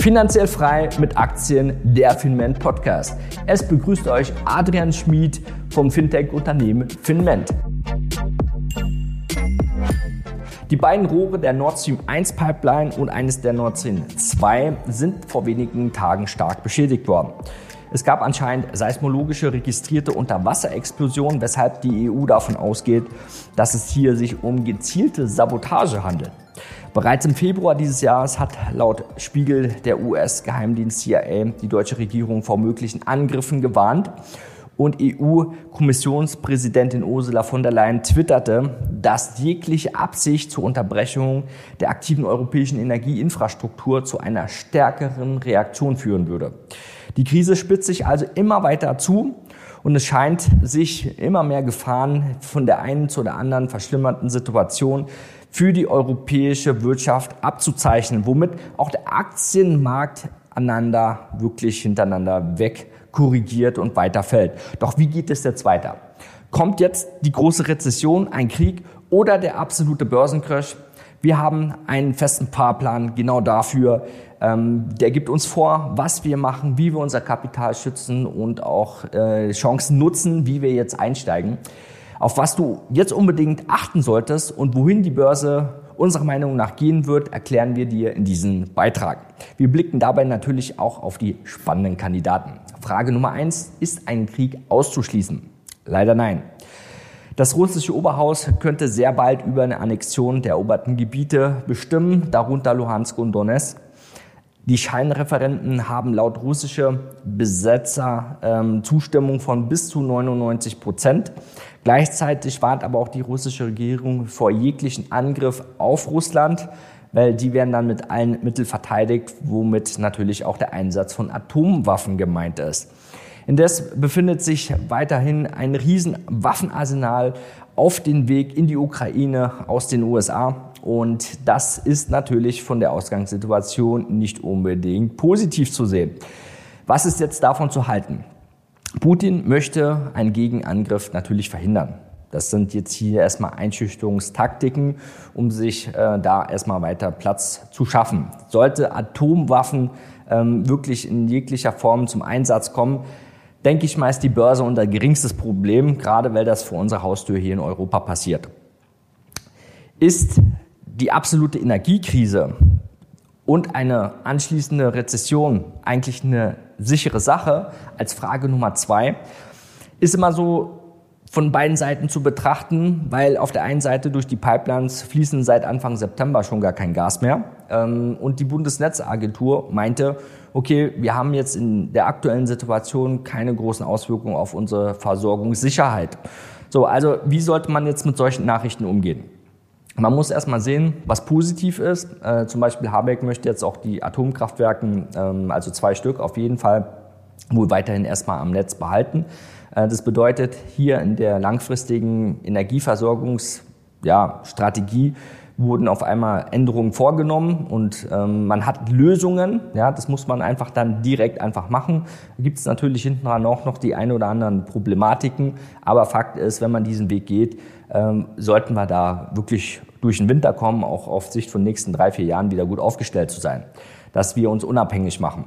Finanziell frei mit Aktien, der Finment Podcast. Es begrüßt euch Adrian Schmid vom Fintech-Unternehmen Finment. Die beiden Rohre der Nord Stream 1 Pipeline und eines der Nord Stream 2 sind vor wenigen Tagen stark beschädigt worden. Es gab anscheinend seismologische registrierte Unterwasserexplosionen, weshalb die EU davon ausgeht, dass es hier sich um gezielte Sabotage handelt. Bereits im Februar dieses Jahres hat laut Spiegel der US-Geheimdienst CIA die deutsche Regierung vor möglichen Angriffen gewarnt. Und EU-Kommissionspräsidentin Ursula von der Leyen twitterte, dass jegliche Absicht zur Unterbrechung der aktiven europäischen Energieinfrastruktur zu einer stärkeren Reaktion führen würde. Die Krise spitzt sich also immer weiter zu und es scheint sich immer mehr Gefahren von der einen zu der anderen verschlimmernden Situation für die europäische Wirtschaft abzuzeichnen, womit auch der Aktienmarkt aneinander wirklich hintereinander weg korrigiert und weiterfällt. Doch wie geht es jetzt weiter? Kommt jetzt die große Rezession, ein Krieg oder der absolute Börsencrash? Wir haben einen festen Fahrplan genau dafür. Ähm, der gibt uns vor, was wir machen, wie wir unser Kapital schützen und auch äh, Chancen nutzen, wie wir jetzt einsteigen. Auf was du jetzt unbedingt achten solltest und wohin die Börse unserer Meinung nach gehen wird, erklären wir dir in diesem Beitrag. Wir blicken dabei natürlich auch auf die spannenden Kandidaten. Frage Nummer eins: Ist ein Krieg auszuschließen? Leider nein. Das russische Oberhaus könnte sehr bald über eine Annexion der eroberten Gebiete bestimmen, darunter Luhansk und Donetsk. Die Scheinreferenten haben laut russischer Besetzer ähm, Zustimmung von bis zu 99 Prozent. Gleichzeitig warnt aber auch die russische Regierung vor jeglichen Angriff auf Russland, weil die werden dann mit allen Mitteln verteidigt, womit natürlich auch der Einsatz von Atomwaffen gemeint ist. Indes befindet sich weiterhin ein riesen Waffenarsenal auf den Weg in die Ukraine aus den USA. Und das ist natürlich von der Ausgangssituation nicht unbedingt positiv zu sehen. Was ist jetzt davon zu halten? Putin möchte einen Gegenangriff natürlich verhindern. Das sind jetzt hier erstmal Einschüchterungstaktiken, um sich äh, da erstmal weiter Platz zu schaffen. Sollte Atomwaffen ähm, wirklich in jeglicher Form zum Einsatz kommen, denke ich mal, ist die Börse unser geringstes Problem, gerade weil das vor unserer Haustür hier in Europa passiert. Ist die absolute Energiekrise und eine anschließende Rezession eigentlich eine sichere Sache als Frage Nummer zwei, ist immer so von beiden Seiten zu betrachten, weil auf der einen Seite durch die Pipelines fließen seit Anfang September schon gar kein Gas mehr. Ähm, und die Bundesnetzagentur meinte, okay, wir haben jetzt in der aktuellen Situation keine großen Auswirkungen auf unsere Versorgungssicherheit. So, also wie sollte man jetzt mit solchen Nachrichten umgehen? Man muss erstmal sehen, was positiv ist. Äh, zum Beispiel Habeck möchte jetzt auch die Atomkraftwerken, ähm, also zwei Stück auf jeden Fall, wohl weiterhin erstmal am Netz behalten. Äh, das bedeutet, hier in der langfristigen Energieversorgungsstrategie ja, wurden auf einmal Änderungen vorgenommen und ähm, man hat Lösungen. Ja, das muss man einfach dann direkt einfach machen. Da gibt es natürlich hinten dran auch noch die ein oder anderen Problematiken. Aber Fakt ist, wenn man diesen Weg geht, ähm, sollten wir da wirklich durch den Winter kommen, auch auf Sicht von nächsten drei, vier Jahren wieder gut aufgestellt zu sein. Dass wir uns unabhängig machen.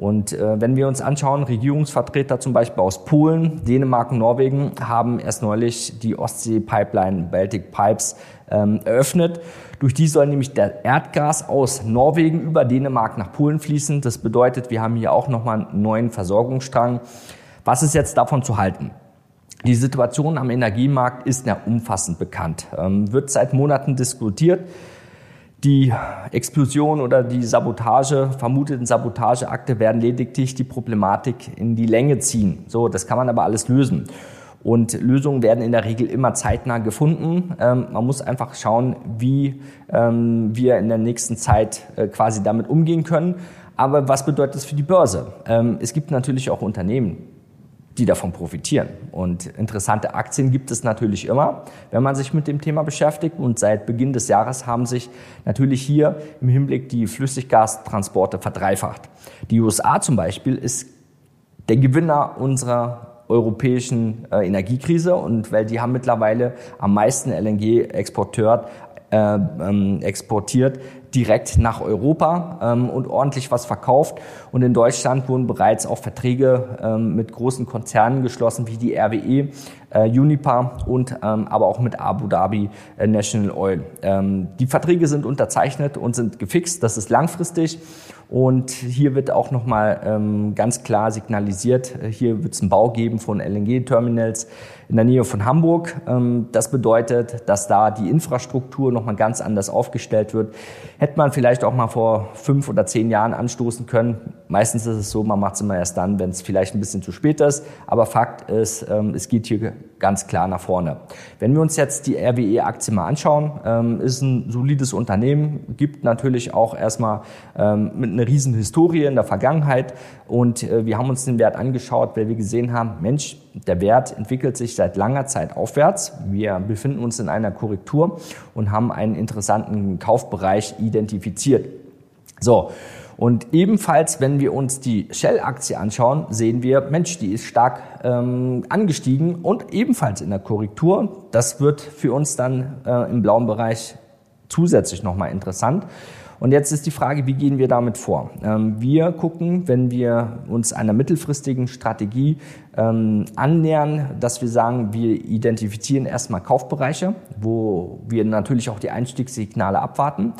Und äh, wenn wir uns anschauen, Regierungsvertreter zum Beispiel aus Polen, Dänemark und Norwegen haben erst neulich die Ostsee-Pipeline Baltic Pipes ähm, eröffnet. Durch die soll nämlich der Erdgas aus Norwegen über Dänemark nach Polen fließen. Das bedeutet, wir haben hier auch nochmal einen neuen Versorgungsstrang. Was ist jetzt davon zu halten? Die Situation am Energiemarkt ist ja umfassend bekannt, ähm, wird seit Monaten diskutiert. Die Explosion oder die Sabotage, vermuteten Sabotageakte werden lediglich die Problematik in die Länge ziehen. So, das kann man aber alles lösen. Und Lösungen werden in der Regel immer zeitnah gefunden. Ähm, man muss einfach schauen, wie ähm, wir in der nächsten Zeit äh, quasi damit umgehen können. Aber was bedeutet das für die Börse? Ähm, es gibt natürlich auch Unternehmen, die davon profitieren. Und interessante Aktien gibt es natürlich immer, wenn man sich mit dem Thema beschäftigt. Und seit Beginn des Jahres haben sich natürlich hier im Hinblick die Flüssiggastransporte verdreifacht. Die USA zum Beispiel ist der Gewinner unserer europäischen äh, Energiekrise und weil die haben mittlerweile am meisten LNG exportiert äh, ähm, exportiert direkt nach Europa ähm, und ordentlich was verkauft. Und in Deutschland wurden bereits auch Verträge ähm, mit großen Konzernen geschlossen, wie die RWE, äh, Unipa und ähm, aber auch mit Abu Dhabi äh, National Oil. Ähm, die Verträge sind unterzeichnet und sind gefixt. Das ist langfristig. Und hier wird auch nochmal ähm, ganz klar signalisiert, hier wird es einen Bau geben von LNG-Terminals in der Nähe von Hamburg. Ähm, das bedeutet, dass da die Infrastruktur nochmal ganz anders aufgestellt wird. Hätte man vielleicht auch mal vor fünf oder zehn Jahren anstoßen können. Meistens ist es so, man macht es immer erst dann, wenn es vielleicht ein bisschen zu spät ist. Aber Fakt ist, ähm, es geht hier ganz klar nach vorne. Wenn wir uns jetzt die RWE-Aktie mal anschauen, ähm, ist ein solides Unternehmen, gibt natürlich auch erstmal mit einer riesen Historie in der Vergangenheit und äh, wir haben uns den Wert angeschaut, weil wir gesehen haben, Mensch, der Wert entwickelt sich seit langer Zeit aufwärts. Wir befinden uns in einer Korrektur und haben einen interessanten Kaufbereich identifiziert. So, und ebenfalls, wenn wir uns die Shell-Aktie anschauen, sehen wir, Mensch, die ist stark ähm, angestiegen und ebenfalls in der Korrektur. Das wird für uns dann äh, im blauen Bereich zusätzlich nochmal interessant. Und jetzt ist die Frage, wie gehen wir damit vor? Ähm, wir gucken, wenn wir uns einer mittelfristigen Strategie ähm, annähern, dass wir sagen, wir identifizieren erstmal Kaufbereiche, wo wir natürlich auch die Einstiegssignale abwarten.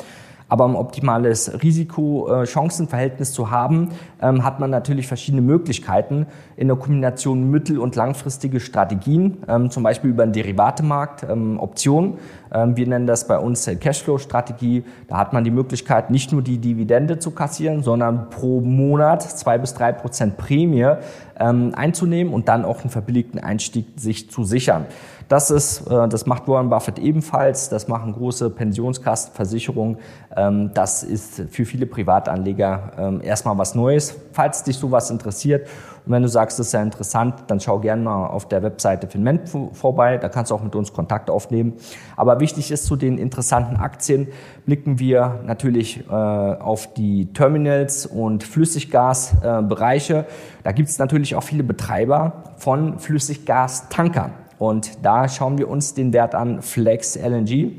Aber um optimales Risiko-Chancen-Verhältnis zu haben, ähm, hat man natürlich verschiedene Möglichkeiten in der Kombination mittel- und langfristige Strategien, zum Beispiel über den Derivatemarkt, Optionen. Wir nennen das bei uns Cashflow-Strategie. Da hat man die Möglichkeit, nicht nur die Dividende zu kassieren, sondern pro Monat zwei bis drei Prozent Prämie einzunehmen und dann auch einen verbilligten Einstieg sich zu sichern. Das ist, äh, das macht Warren Buffett ebenfalls. Das machen große Pensionskassenversicherungen. Ähm, das ist für viele Privatanleger ähm, erstmal was Neues. Falls dich sowas interessiert und wenn du sagst, das ist ja interessant, dann schau gerne mal auf der Webseite Finment vorbei. Da kannst du auch mit uns Kontakt aufnehmen. Aber wichtig ist zu den interessanten Aktien blicken wir natürlich äh, auf die Terminals und Flüssiggasbereiche. Da gibt es natürlich auch viele Betreiber von Flüssiggastankern. Und da schauen wir uns den Wert an, Flex LNG.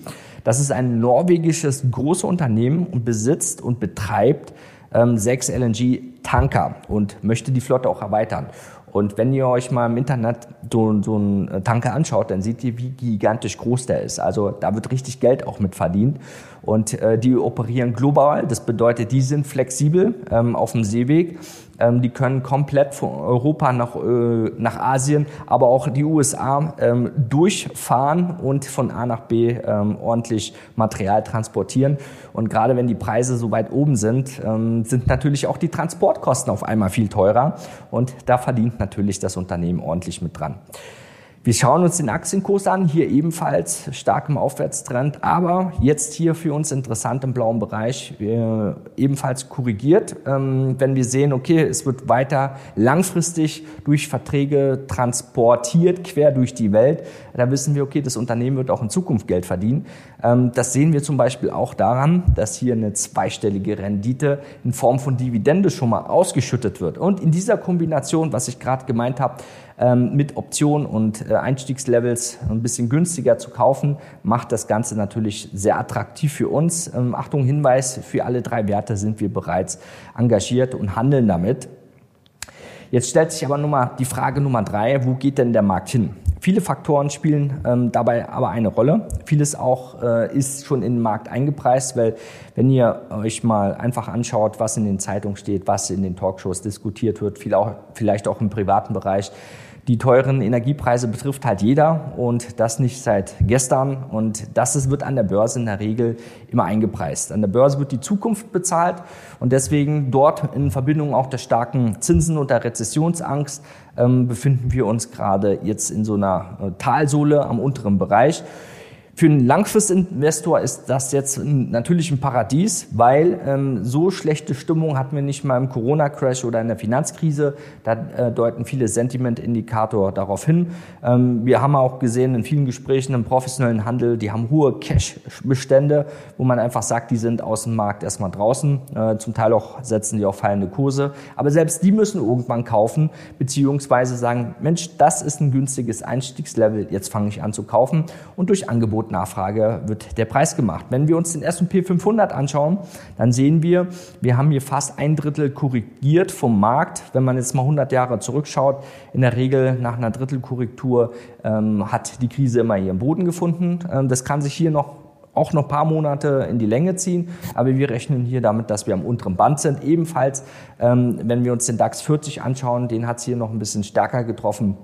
Das ist ein norwegisches großes Unternehmen und besitzt und betreibt ähm, sechs LNG-Tanker und möchte die Flotte auch erweitern. Und wenn ihr euch mal im Internet so, so einen äh, Tanker anschaut, dann seht ihr, wie gigantisch groß der ist. Also da wird richtig Geld auch mit verdient. Und äh, die operieren global. Das bedeutet, die sind flexibel ähm, auf dem Seeweg die können komplett von Europa nach, äh, nach Asien, aber auch die USA ähm, durchfahren und von A nach B ähm, ordentlich Material transportieren. Und gerade wenn die Preise so weit oben sind, ähm, sind natürlich auch die Transportkosten auf einmal viel teurer. Und da verdient natürlich das Unternehmen ordentlich mit dran. Wir schauen uns den Aktienkurs an, hier ebenfalls stark im Aufwärtstrend, aber jetzt hier für uns interessant im blauen Bereich, äh, ebenfalls korrigiert. Ähm, wenn wir sehen, okay, es wird weiter langfristig durch Verträge transportiert, quer durch die Welt, da wissen wir, okay, das Unternehmen wird auch in Zukunft Geld verdienen. Ähm, das sehen wir zum Beispiel auch daran, dass hier eine zweistellige Rendite in Form von Dividende schon mal ausgeschüttet wird. Und in dieser Kombination, was ich gerade gemeint habe, mit Optionen und äh, Einstiegslevels ein bisschen günstiger zu kaufen, macht das Ganze natürlich sehr attraktiv für uns. Ähm, Achtung, Hinweis, für alle drei Werte sind wir bereits engagiert und handeln damit. Jetzt stellt sich aber Nummer, die Frage Nummer drei, wo geht denn der Markt hin? Viele Faktoren spielen ähm, dabei aber eine Rolle. Vieles auch äh, ist schon in den Markt eingepreist, weil wenn ihr euch mal einfach anschaut, was in den Zeitungen steht, was in den Talkshows diskutiert wird, viel auch, vielleicht auch im privaten Bereich, die teuren Energiepreise betrifft halt jeder und das nicht seit gestern. Und das ist, wird an der Börse in der Regel immer eingepreist. An der Börse wird die Zukunft bezahlt und deswegen dort in Verbindung auch der starken Zinsen und der Rezessionsangst ähm, befinden wir uns gerade jetzt in so einer äh, Talsohle am unteren Bereich. Für einen Langfristinvestor ist das jetzt natürlich ein Paradies, weil ähm, so schlechte Stimmung hatten wir nicht mal im Corona-Crash oder in der Finanzkrise. Da äh, deuten viele Sentiment-Indikator darauf hin. Ähm, wir haben auch gesehen in vielen Gesprächen im professionellen Handel, die haben hohe Cash-Bestände, wo man einfach sagt, die sind aus dem Markt erstmal draußen. Äh, zum Teil auch setzen die auf fallende Kurse. Aber selbst die müssen irgendwann kaufen, beziehungsweise sagen, Mensch, das ist ein günstiges Einstiegslevel, jetzt fange ich an zu kaufen. Und durch Angebot Angebot, Nachfrage wird der Preis gemacht. Wenn wir uns den S&P 500 anschauen, dann sehen wir, wir haben hier fast ein Drittel korrigiert vom Markt. Wenn man jetzt mal 100 Jahre zurückschaut, in der Regel nach einer Drittelkorrektur ähm, hat die Krise immer ihren Boden gefunden. Ähm, das kann sich hier noch auch noch ein paar Monate in die Länge ziehen. Aber wir rechnen hier damit, dass wir am unteren Band sind. Ebenfalls, ähm, wenn wir uns den DAX 40 anschauen, den hat es hier noch ein bisschen stärker getroffen.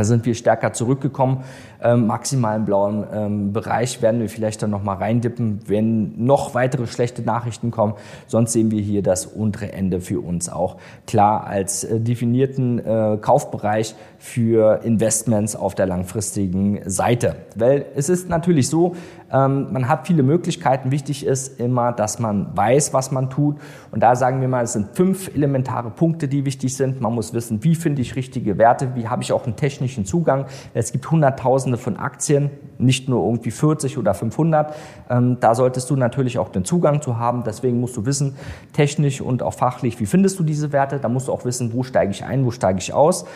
Da sind wir stärker zurückgekommen. Ähm, maximal im blauen ähm, Bereich werden wir vielleicht dann nochmal reindippen, wenn noch weitere schlechte Nachrichten kommen. Sonst sehen wir hier das untere Ende für uns auch klar als äh, definierten äh, Kaufbereich für Investments auf der langfristigen Seite. Weil es ist natürlich so, man hat viele Möglichkeiten. Wichtig ist immer, dass man weiß, was man tut. Und da sagen wir mal, es sind fünf elementare Punkte, die wichtig sind. Man muss wissen, wie finde ich richtige Werte, wie habe ich auch einen technischen Zugang. Es gibt Hunderttausende von Aktien, nicht nur irgendwie 40 oder 500. Ähm, da solltest du natürlich auch den Zugang zu haben. Deswegen musst du wissen, technisch und auch fachlich, wie findest du diese Werte. Da musst du auch wissen, wo steige ich ein, wo steige ich aus.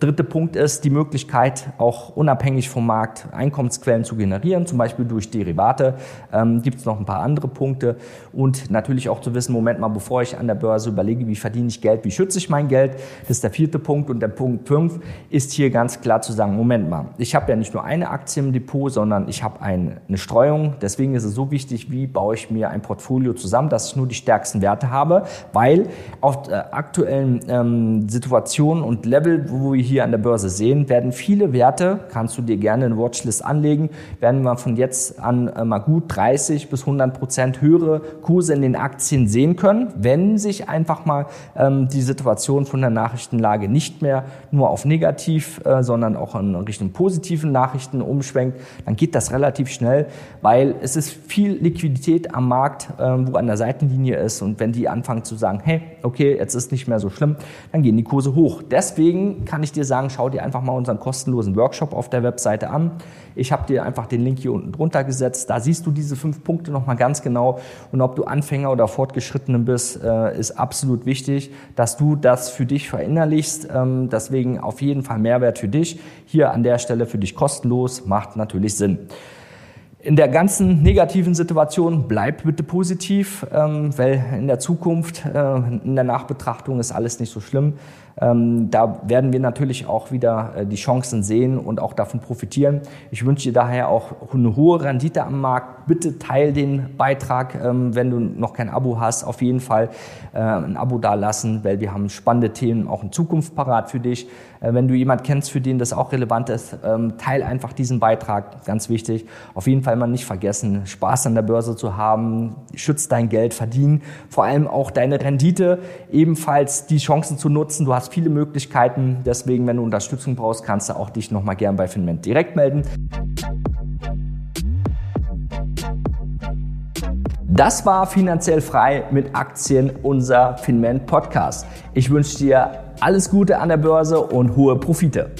Dritte Punkt ist die Möglichkeit, auch unabhängig vom Markt Einkommensquellen zu generieren, zum Beispiel durch Derivate. Ähm, Gibt es noch ein paar andere Punkte und natürlich auch zu wissen, Moment mal, bevor ich an der Börse überlege, wie verdiene ich Geld, wie schütze ich mein Geld, das ist der vierte Punkt und der Punkt fünf ist hier ganz klar zu sagen, Moment mal, ich habe ja nicht nur eine Aktie im Depot, sondern ich habe ein, eine Streuung. Deswegen ist es so wichtig, wie baue ich mir ein Portfolio zusammen, dass ich nur die stärksten Werte habe, weil auf der aktuellen ähm, Situation und Level, wo wir hier an der Börse sehen, werden viele Werte, kannst du dir gerne eine Watchlist anlegen, werden wir von jetzt an äh, mal gut 30 bis 100 Prozent höhere Kurse in den Aktien sehen können, wenn sich einfach mal ähm, die Situation von der Nachrichtenlage nicht mehr nur auf negativ, äh, sondern auch in Richtung positiven Nachrichten umschwenkt, dann geht das relativ schnell, weil es ist viel Liquidität am Markt, äh, wo an der Seitenlinie ist und wenn die anfangen zu sagen, hey, okay, jetzt ist nicht mehr so schlimm, dann gehen die Kurse hoch. Deswegen kann ich dir sagen, schau dir einfach mal unseren kostenlosen Workshop auf der Webseite an. Ich habe dir einfach den Link hier unten drunter gesetzt. Da siehst du diese fünf Punkte nochmal ganz genau. Und ob du Anfänger oder Fortgeschrittenen bist, äh, ist absolut wichtig, dass du das für dich verinnerlichst. Ähm, deswegen auf jeden Fall Mehrwert für dich. Hier an der Stelle für dich kostenlos, macht natürlich Sinn. In der ganzen negativen Situation bleib bitte positiv, ähm, weil in der Zukunft, äh, in der Nachbetrachtung ist alles nicht so schlimm. Ähm, da werden wir natürlich auch wieder äh, die Chancen sehen und auch davon profitieren. Ich wünsche dir daher auch eine hohe Rendite am Markt. Bitte teil den Beitrag, ähm, wenn du noch kein Abo hast, auf jeden Fall äh, ein Abo dalassen, weil wir haben spannende Themen auch in Zukunft parat für dich. Äh, wenn du jemand kennst, für den das auch relevant ist, ähm, teil einfach diesen Beitrag, ganz wichtig. Auf jeden Fall mal nicht vergessen, Spaß an der Börse zu haben, schützt dein Geld, verdien vor allem auch deine Rendite, ebenfalls die Chancen zu nutzen. Du hast hast viele Möglichkeiten. Deswegen, wenn du Unterstützung brauchst, kannst du auch dich nochmal gern bei Finment direkt melden. Das war finanziell frei mit Aktien, unser Finment Podcast. Ich wünsche dir alles Gute an der Börse und hohe Profite.